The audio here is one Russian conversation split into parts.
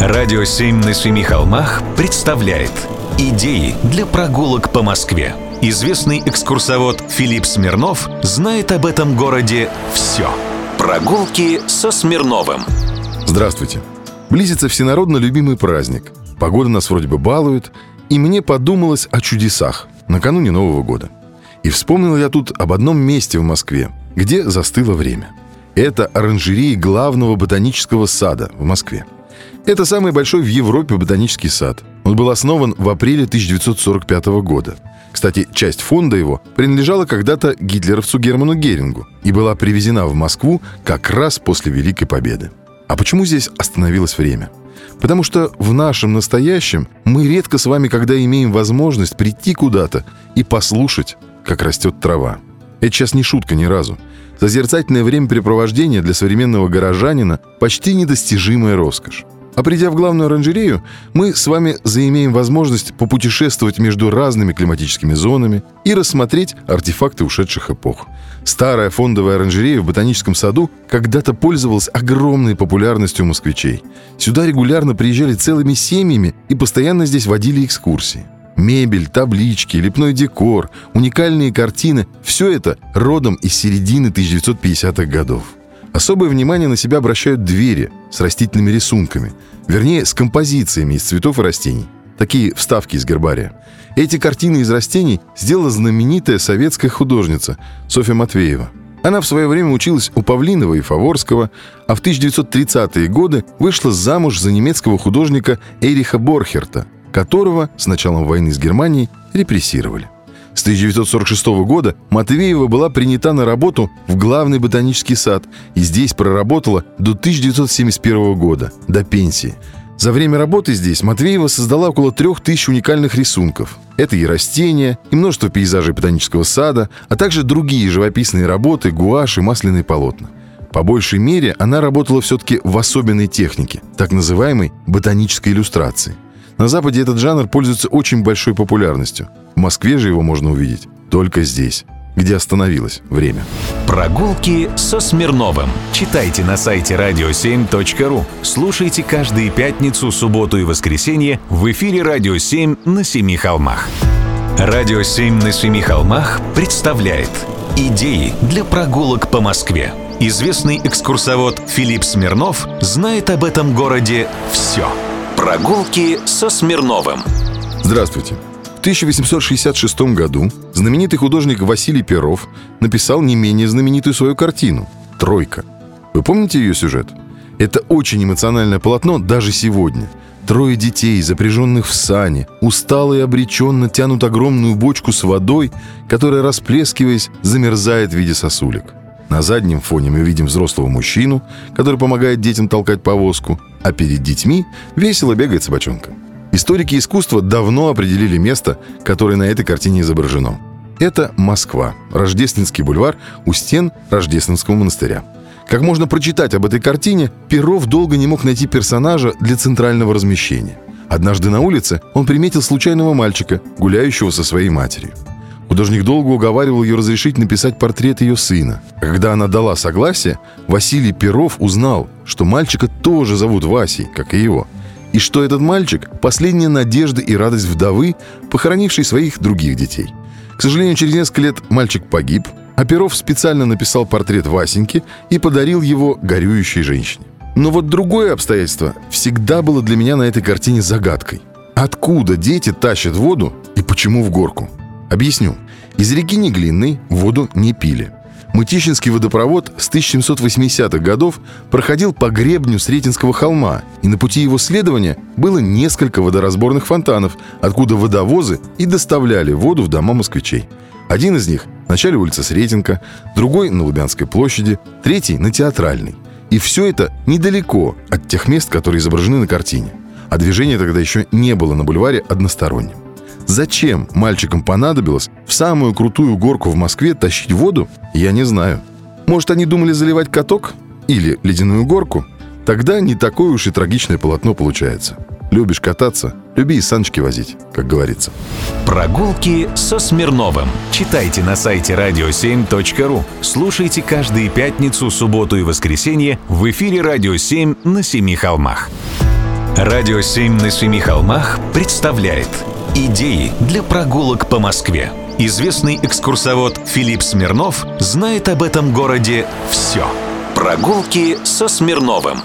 Радио «Семь на семи холмах» представляет Идеи для прогулок по Москве. Известный экскурсовод Филипп Смирнов знает об этом городе все. Прогулки со Смирновым. Здравствуйте. Близится всенародно любимый праздник. Погода нас вроде бы балует, и мне подумалось о чудесах накануне Нового года. И вспомнил я тут об одном месте в Москве, где застыло время. Это оранжереи главного ботанического сада в Москве – это самый большой в Европе ботанический сад. Он был основан в апреле 1945 года. Кстати, часть фонда его принадлежала когда-то гитлеровцу Герману Герингу и была привезена в Москву как раз после Великой Победы. А почему здесь остановилось время? Потому что в нашем настоящем мы редко с вами, когда имеем возможность прийти куда-то и послушать, как растет трава. Это сейчас не шутка ни разу. Созерцательное времяпрепровождение для современного горожанина – почти недостижимая роскошь. А придя в главную оранжерею, мы с вами заимеем возможность попутешествовать между разными климатическими зонами и рассмотреть артефакты ушедших эпох. Старая фондовая оранжерея в ботаническом саду когда-то пользовалась огромной популярностью москвичей. Сюда регулярно приезжали целыми семьями и постоянно здесь водили экскурсии. Мебель, таблички, лепной декор, уникальные картины – все это родом из середины 1950-х годов. Особое внимание на себя обращают двери с растительными рисунками, вернее, с композициями из цветов и растений. Такие вставки из гербария. Эти картины из растений сделала знаменитая советская художница Софья Матвеева. Она в свое время училась у Павлинова и Фаворского, а в 1930-е годы вышла замуж за немецкого художника Эриха Борхерта, которого с началом войны с Германией репрессировали. С 1946 года Матвеева была принята на работу в главный ботанический сад и здесь проработала до 1971 года, до пенсии. За время работы здесь Матвеева создала около трех тысяч уникальных рисунков. Это и растения, и множество пейзажей ботанического сада, а также другие живописные работы, гуаши, масляные полотна. По большей мере она работала все-таки в особенной технике, так называемой ботанической иллюстрации. На Западе этот жанр пользуется очень большой популярностью. В Москве же его можно увидеть только здесь где остановилось время. Прогулки со Смирновым. Читайте на сайте radio7.ru. Слушайте каждые пятницу, субботу и воскресенье в эфире «Радио 7» на Семи холмах. «Радио 7» на Семи холмах представляет Идеи для прогулок по Москве. Известный экскурсовод Филипп Смирнов знает об этом городе все. Прогулки со Смирновым. Здравствуйте. В 1866 году знаменитый художник Василий Перов написал не менее знаменитую свою картину «Тройка». Вы помните ее сюжет? Это очень эмоциональное полотно даже сегодня. Трое детей, запряженных в сани, устало и обреченно тянут огромную бочку с водой, которая, расплескиваясь, замерзает в виде сосулек. На заднем фоне мы видим взрослого мужчину, который помогает детям толкать повозку, а перед детьми весело бегает собачонка. Историки искусства давно определили место, которое на этой картине изображено. Это Москва, Рождественский бульвар у стен Рождественского монастыря. Как можно прочитать об этой картине, Перов долго не мог найти персонажа для центрального размещения. Однажды на улице он приметил случайного мальчика, гуляющего со своей матерью. Художник долго уговаривал ее разрешить написать портрет ее сына. когда она дала согласие, Василий Перов узнал, что мальчика тоже зовут Васей, как и его. И что этот мальчик – последняя надежда и радость вдовы, похоронившей своих других детей. К сожалению, через несколько лет мальчик погиб, а Перов специально написал портрет Васеньки и подарил его горюющей женщине. Но вот другое обстоятельство всегда было для меня на этой картине загадкой. Откуда дети тащат воду и почему в горку? Объясню. Из реки Неглинной воду не пили. Мытищинский водопровод с 1780-х годов проходил по гребню Сретенского холма, и на пути его следования было несколько водоразборных фонтанов, откуда водовозы и доставляли воду в дома москвичей. Один из них в начале улицы Сретенка, другой на Лубянской площади, третий на Театральной. И все это недалеко от тех мест, которые изображены на картине. А движение тогда еще не было на бульваре односторонним. Зачем мальчикам понадобилось в самую крутую горку в Москве тащить воду, я не знаю. Может, они думали заливать каток? Или ледяную горку? Тогда не такое уж и трагичное полотно получается. Любишь кататься, люби и саночки возить, как говорится. Прогулки со Смирновым. Читайте на сайте radio7.ru. Слушайте каждые пятницу, субботу и воскресенье в эфире «Радио 7» на Семи холмах. Радио «Семь на семи холмах» представляет Идеи для прогулок по Москве. Известный экскурсовод Филипп Смирнов знает об этом городе все. Прогулки со Смирновым.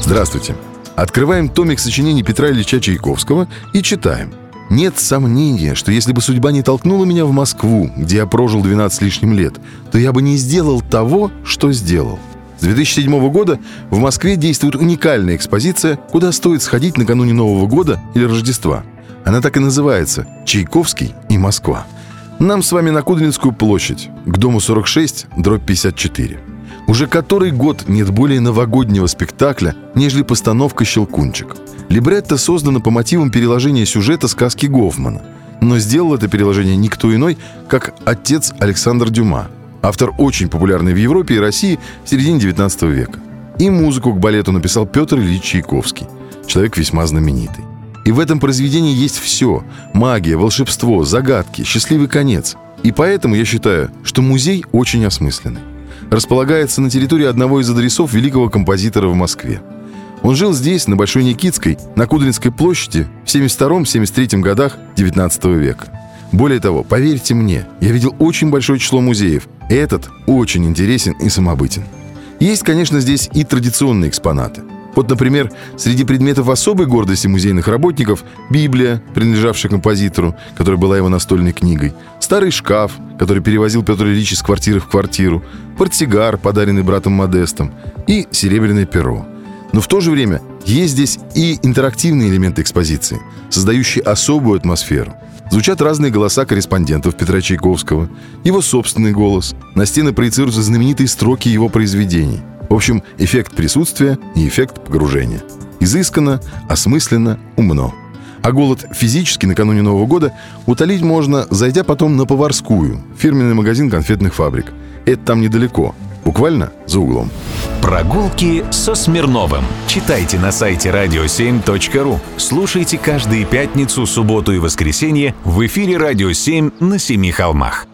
Здравствуйте. Открываем томик сочинений Петра Ильича Чайковского и читаем. Нет сомнения, что если бы судьба не толкнула меня в Москву, где я прожил 12 с лишним лет, то я бы не сделал того, что сделал. С 2007 года в Москве действует уникальная экспозиция, куда стоит сходить накануне Нового года или Рождества. Она так и называется «Чайковский и Москва». Нам с вами на Кудринскую площадь, к дому 46, дробь 54. Уже который год нет более новогоднего спектакля, нежели постановка «Щелкунчик». Либретто создано по мотивам переложения сюжета сказки Гофмана. Но сделал это переложение никто иной, как отец Александр Дюма – Автор очень популярный в Европе и России в середине 19 века. И музыку к балету написал Петр Ильич Чайковский, человек весьма знаменитый. И в этом произведении есть все – магия, волшебство, загадки, счастливый конец. И поэтому я считаю, что музей очень осмысленный. Располагается на территории одного из адресов великого композитора в Москве. Он жил здесь, на Большой Никитской, на Кудринской площади в 72-73 годах 19 века. Более того, поверьте мне, я видел очень большое число музеев. Этот очень интересен и самобытен. Есть, конечно, здесь и традиционные экспонаты. Вот, например, среди предметов особой гордости музейных работников Библия, принадлежавшая композитору, которая была его настольной книгой, старый шкаф, который перевозил Петр Ильич из квартиры в квартиру, портсигар, подаренный братом Модестом, и серебряное перо. Но в то же время есть здесь и интерактивные элементы экспозиции, создающие особую атмосферу – Звучат разные голоса корреспондентов Петра Чайковского, его собственный голос. На стены проецируются знаменитые строки его произведений. В общем, эффект присутствия и эффект погружения. Изысканно, осмысленно, умно. А голод физически накануне Нового года утолить можно, зайдя потом на Поварскую, фирменный магазин конфетных фабрик. Это там недалеко, буквально за углом. Прогулки со Смирновым. Читайте на сайте radio7.ru. Слушайте каждые пятницу, субботу и воскресенье в эфире «Радио 7» на Семи холмах.